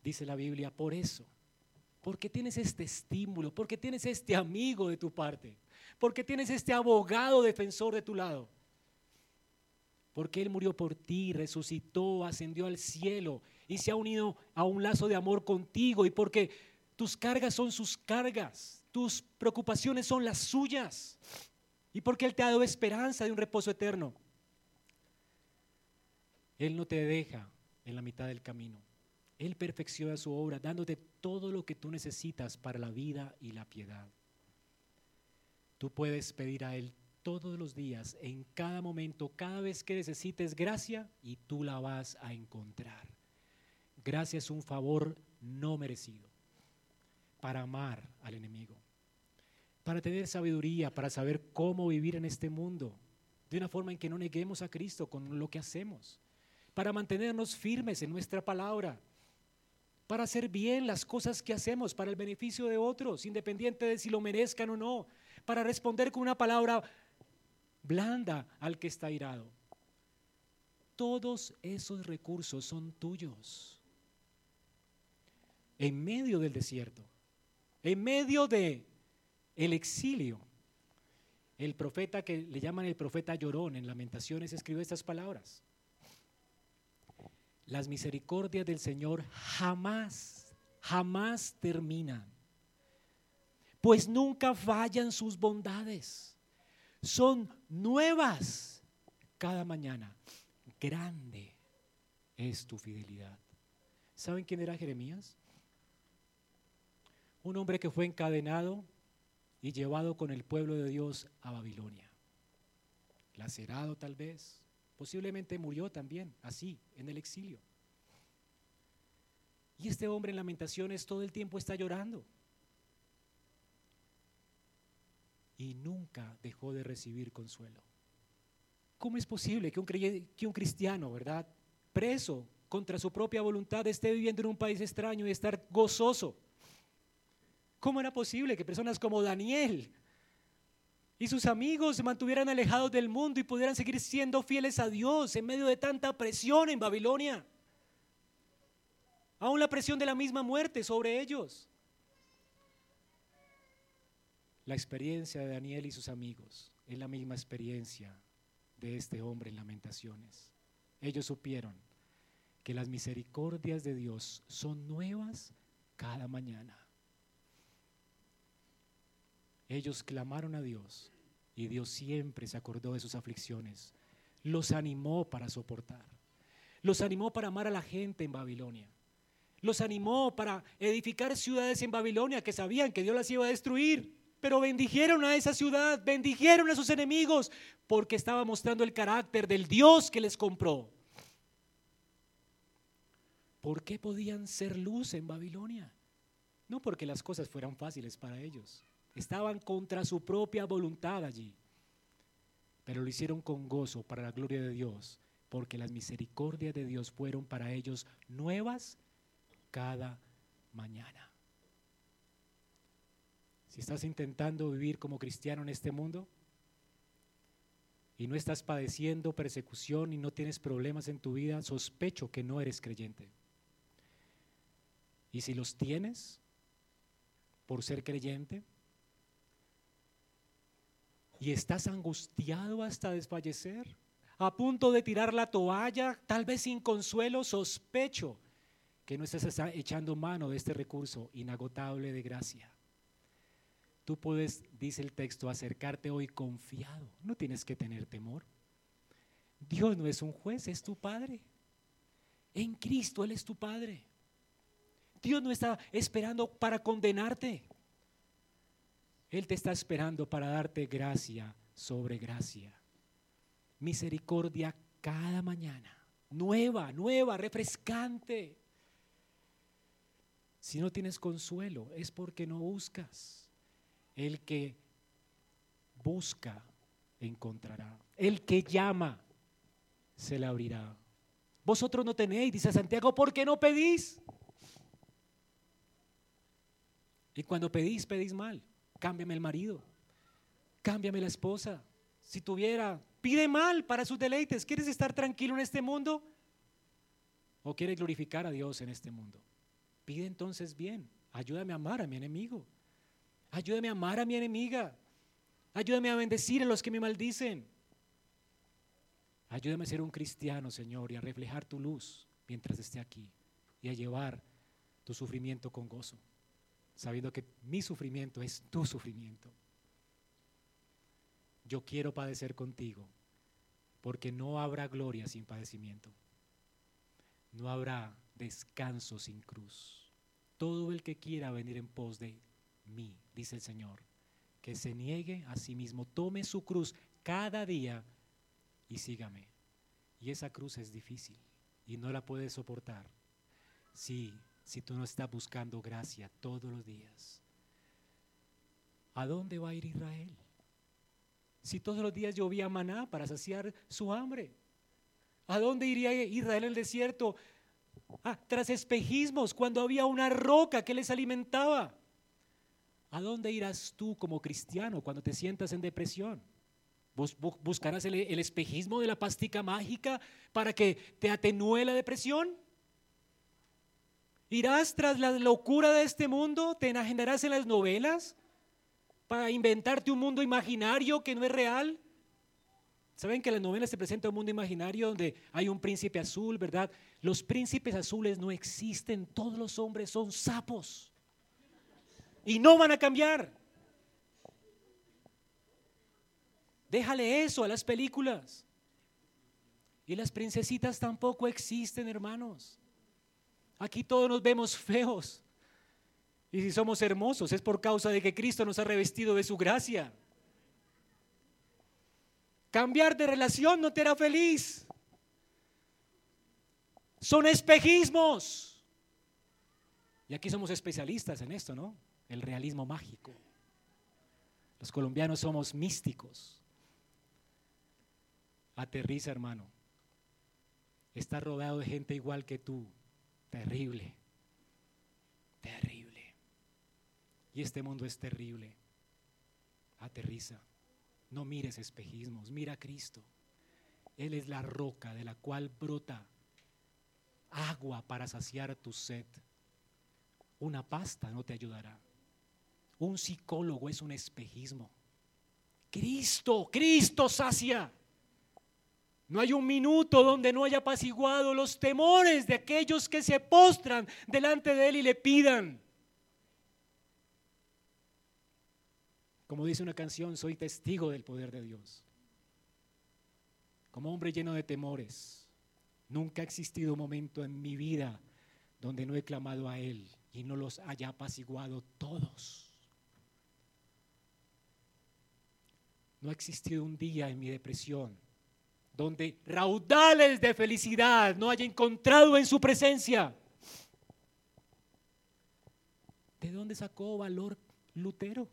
Dice la Biblia, por eso, porque tienes este estímulo, porque tienes este amigo de tu parte, porque tienes este abogado defensor de tu lado, porque Él murió por ti, resucitó, ascendió al cielo y se ha unido a un lazo de amor contigo. Y porque tus cargas son sus cargas, tus preocupaciones son las suyas. Y porque Él te ha dado esperanza de un reposo eterno. Él no te deja en la mitad del camino. Él perfecciona su obra dándote todo lo que tú necesitas para la vida y la piedad. Tú puedes pedir a Él todos los días, en cada momento, cada vez que necesites gracia y tú la vas a encontrar. Gracia es un favor no merecido para amar al enemigo, para tener sabiduría, para saber cómo vivir en este mundo, de una forma en que no neguemos a Cristo con lo que hacemos, para mantenernos firmes en nuestra palabra, para hacer bien las cosas que hacemos para el beneficio de otros, independiente de si lo merezcan o no, para responder con una palabra blanda al que está irado. Todos esos recursos son tuyos. En medio del desierto, en medio de el exilio, el profeta que le llaman el profeta llorón en Lamentaciones escribe estas palabras. Las misericordias del Señor jamás, jamás terminan, pues nunca fallan sus bondades son nuevas cada mañana. Grande es tu fidelidad. ¿Saben quién era Jeremías? Un hombre que fue encadenado y llevado con el pueblo de Dios a Babilonia. Lacerado tal vez, posiblemente murió también, así, en el exilio. Y este hombre en lamentaciones todo el tiempo está llorando. y nunca dejó de recibir consuelo. ¿Cómo es posible que un, cristiano, verdad, preso contra su propia voluntad, esté viviendo en un país extraño y estar gozoso? ¿Cómo era posible que personas como Daniel y sus amigos se mantuvieran alejados del mundo y pudieran seguir siendo fieles a Dios en medio de tanta presión en Babilonia? Aún la presión de la misma muerte sobre ellos. La experiencia de Daniel y sus amigos es la misma experiencia de este hombre en lamentaciones. Ellos supieron que las misericordias de Dios son nuevas cada mañana. Ellos clamaron a Dios y Dios siempre se acordó de sus aflicciones. Los animó para soportar. Los animó para amar a la gente en Babilonia. Los animó para edificar ciudades en Babilonia que sabían que Dios las iba a destruir pero bendijeron a esa ciudad, bendijeron a sus enemigos, porque estaba mostrando el carácter del Dios que les compró. ¿Por qué podían ser luz en Babilonia? No porque las cosas fueran fáciles para ellos. Estaban contra su propia voluntad allí. Pero lo hicieron con gozo para la gloria de Dios, porque las misericordias de Dios fueron para ellos nuevas cada mañana. Si estás intentando vivir como cristiano en este mundo y no estás padeciendo persecución y no tienes problemas en tu vida, sospecho que no eres creyente. Y si los tienes, por ser creyente? ¿Y estás angustiado hasta desfallecer? ¿A punto de tirar la toalla? Tal vez sin consuelo, sospecho que no estás echando mano de este recurso inagotable de gracia. Tú puedes, dice el texto, acercarte hoy confiado. No tienes que tener temor. Dios no es un juez, es tu Padre. En Cristo Él es tu Padre. Dios no está esperando para condenarte. Él te está esperando para darte gracia sobre gracia. Misericordia cada mañana. Nueva, nueva, refrescante. Si no tienes consuelo, es porque no buscas. El que busca, encontrará. El que llama, se le abrirá. Vosotros no tenéis, dice Santiago, ¿por qué no pedís? Y cuando pedís, pedís mal. Cámbiame el marido, cámbiame la esposa. Si tuviera, pide mal para sus deleites. ¿Quieres estar tranquilo en este mundo? ¿O quieres glorificar a Dios en este mundo? Pide entonces bien. Ayúdame a amar a mi enemigo. Ayúdame a amar a mi enemiga. Ayúdame a bendecir a los que me maldicen. Ayúdame a ser un cristiano, Señor, y a reflejar tu luz mientras esté aquí y a llevar tu sufrimiento con gozo, sabiendo que mi sufrimiento es tu sufrimiento. Yo quiero padecer contigo, porque no habrá gloria sin padecimiento. No habrá descanso sin cruz. Todo el que quiera venir en pos de mí, dice el Señor, que se niegue a sí mismo, tome su cruz cada día y sígame. Y esa cruz es difícil y no la puedes soportar si, si tú no estás buscando gracia todos los días. ¿A dónde va a ir Israel? Si todos los días llovía maná para saciar su hambre. ¿A dónde iría Israel en el desierto? Ah, tras espejismos, cuando había una roca que les alimentaba. ¿A dónde irás tú como cristiano cuando te sientas en depresión? ¿Buscarás el, espejismo de la pastica mágica para que te atenúe la depresión? ¿Irás tras la locura de este mundo? ¿Te enajenarás en las novelas para inventarte un mundo imaginario que no es real? ¿Saben que en las novelas se presenta un mundo imaginario donde hay un príncipe azul, verdad? Los príncipes azules no existen, todos los hombres son sapos y no van a cambiar. Déjale eso a las películas. Y las princesitas tampoco existen, hermanos. Aquí todos nos vemos feos. Y si somos hermosos es por causa de que Cristo nos ha revestido de su gracia. Cambiar de relación no te hará feliz. Son espejismos. Y aquí somos especialistas en esto, ¿no? El realismo mágico. Los colombianos somos místicos. Aterriza, hermano. Está rodeado de gente igual que tú. Terrible. Terrible. Y este mundo es terrible. Aterriza. No mires espejismos, mira a Cristo. Él es la roca de la cual brota agua para saciar tu sed. Una pasta no te ayudará. Un psicólogo es un espejismo. Cristo, Cristo sacia. No hay un minuto donde no haya apaciguado los temores de aquellos que se postran delante de Él y le pidan. Como dice una canción, soy testigo del poder de Dios. Como hombre lleno de temores, nunca ha existido un momento en mi vida donde no he clamado a Él y no los haya apaciguado todos. No ha existido un día en mi depresión donde raudales de felicidad no haya encontrado en su presencia. ¿De dónde sacó valor Lutero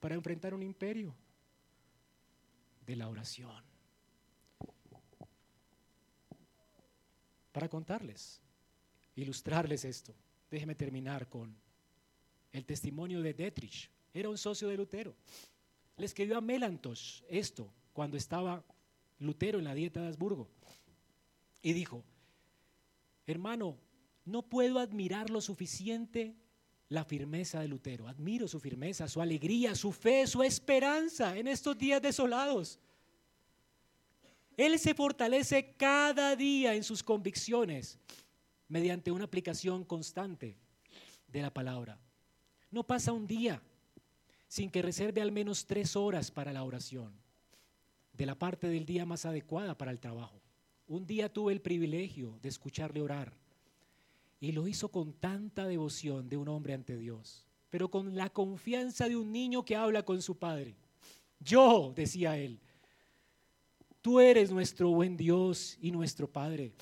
para enfrentar un imperio? De la oración. Para contarles, ilustrarles esto, déjeme terminar con el testimonio de Dietrich. Era un socio de Lutero. Le escribió a Melantos esto cuando estaba Lutero en la dieta de Habsburgo. Y dijo, hermano, no puedo admirar lo suficiente la firmeza de Lutero, admiro su firmeza, su alegría, su fe, su esperanza en estos días desolados. Él se fortalece cada día en sus convicciones mediante una aplicación constante de la palabra. No pasa un día sin que reserve al menos tres horas para la oración, de la parte del día más adecuada para el trabajo. Un día tuve el privilegio de escucharle orar y lo hizo con tanta devoción de un hombre ante Dios, pero con la confianza de un niño que habla con su padre. Yo, decía él, tú eres nuestro buen Dios y nuestro Padre.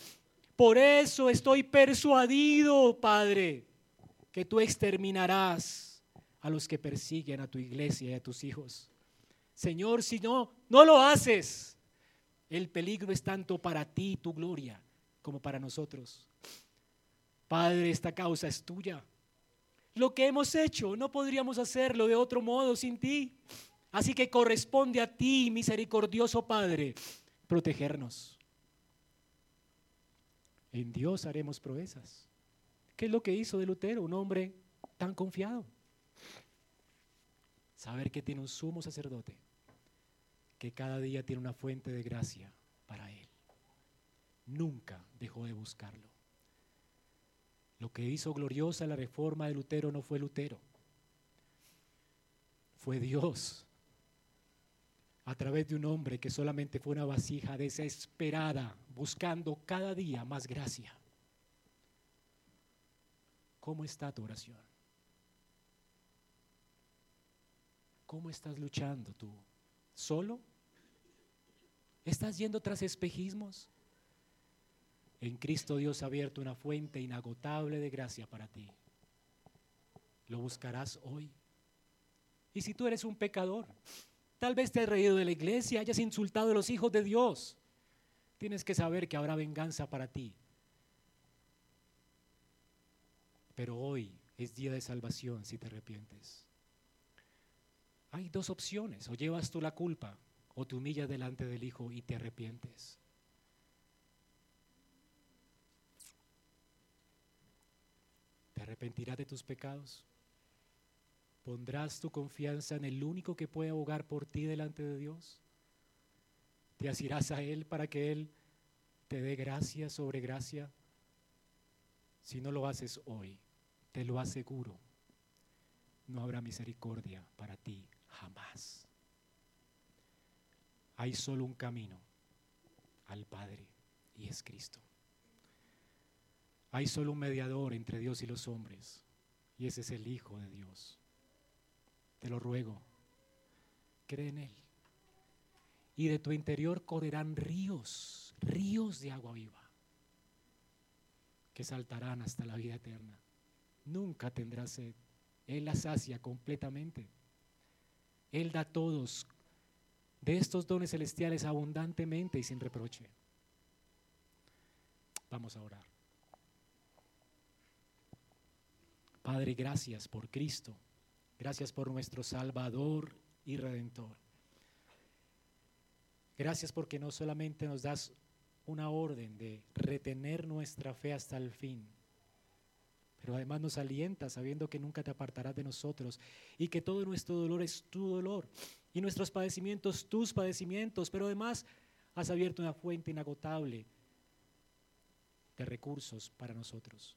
Por eso estoy persuadido, Padre, que tú exterminarás a los que persiguen a tu iglesia y a tus hijos. Señor, si no, no lo haces. El peligro es tanto para ti, tu gloria, como para nosotros. Padre, esta causa es tuya. Lo que hemos hecho no podríamos hacerlo de otro modo sin ti. Así que corresponde a ti, misericordioso Padre, protegernos. En Dios haremos proezas. ¿Qué es lo que hizo de Lutero, un hombre tan confiado? Saber que tiene un sumo sacerdote, que cada día tiene una fuente de gracia para él. Nunca dejó de buscarlo. Lo que hizo gloriosa la reforma de Lutero no fue Lutero, fue Dios a través de un hombre que solamente fue una vasija desesperada, buscando cada día más gracia. ¿Cómo está tu oración? ¿Cómo estás luchando tú? ¿Solo? ¿Estás yendo tras espejismos? En Cristo Dios ha abierto una fuente inagotable de gracia para ti. Lo buscarás hoy. Y si tú eres un pecador, tal vez te has reído de la iglesia, hayas insultado a los hijos de Dios, tienes que saber que habrá venganza para ti. Pero hoy es día de salvación si te arrepientes. Hay dos opciones, o llevas tú la culpa o te humillas delante del Hijo y te arrepientes. ¿Te arrepentirás de tus pecados? ¿Pondrás tu confianza en el único que puede abogar por ti delante de Dios? ¿Te asirás a Él para que Él te dé gracia sobre gracia? Si no lo haces hoy, te lo aseguro, no habrá misericordia para ti jamás. Hay solo un camino al Padre y es Cristo. Hay solo un mediador entre Dios y los hombres, y ese es el Hijo de Dios. Te lo ruego, cree en Él. Y de tu interior correrán ríos, ríos de agua viva, que saltarán hasta la vida eterna. Nunca tendrás sed. Él la sacia completamente. Él da todos de estos dones celestiales abundantemente y sin reproche. Vamos a orar. Padre, gracias por Cristo. Gracias por nuestro Salvador y Redentor. Gracias porque no solamente nos das una orden de retener nuestra fe hasta el fin, pero además nos alienta sabiendo que nunca te apartarás de nosotros y que todo nuestro dolor es tu dolor y nuestros padecimientos tus padecimientos, pero además has abierto una fuente inagotable de recursos para nosotros.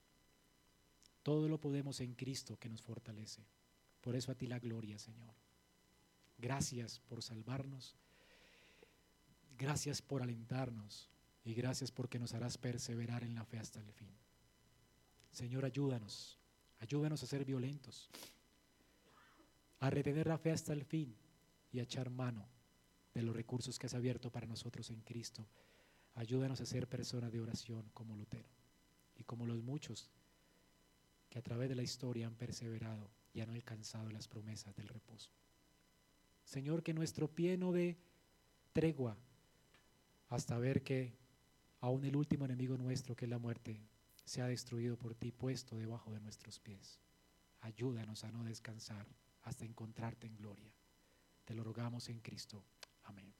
Todo lo podemos en Cristo que nos fortalece. Por eso a ti la gloria, Señor. Gracias por salvarnos. Gracias por alentarnos. Y gracias porque nos harás perseverar en la fe hasta el fin. Señor, ayúdanos. Ayúdanos a ser violentos. A retener la fe hasta el fin y a echar mano de los recursos que has abierto para nosotros en Cristo. Ayúdanos a ser personas de oración como Lutero y como los muchos que a través de la historia han perseverado y han alcanzado las promesas del reposo. Señor, que nuestro pie no dé tregua hasta ver que aún el último enemigo nuestro, que es la muerte, se ha destruido por ti, puesto debajo de nuestros pies. Ayúdanos a no descansar hasta encontrarte en gloria. Te lo rogamos en Cristo. Amén.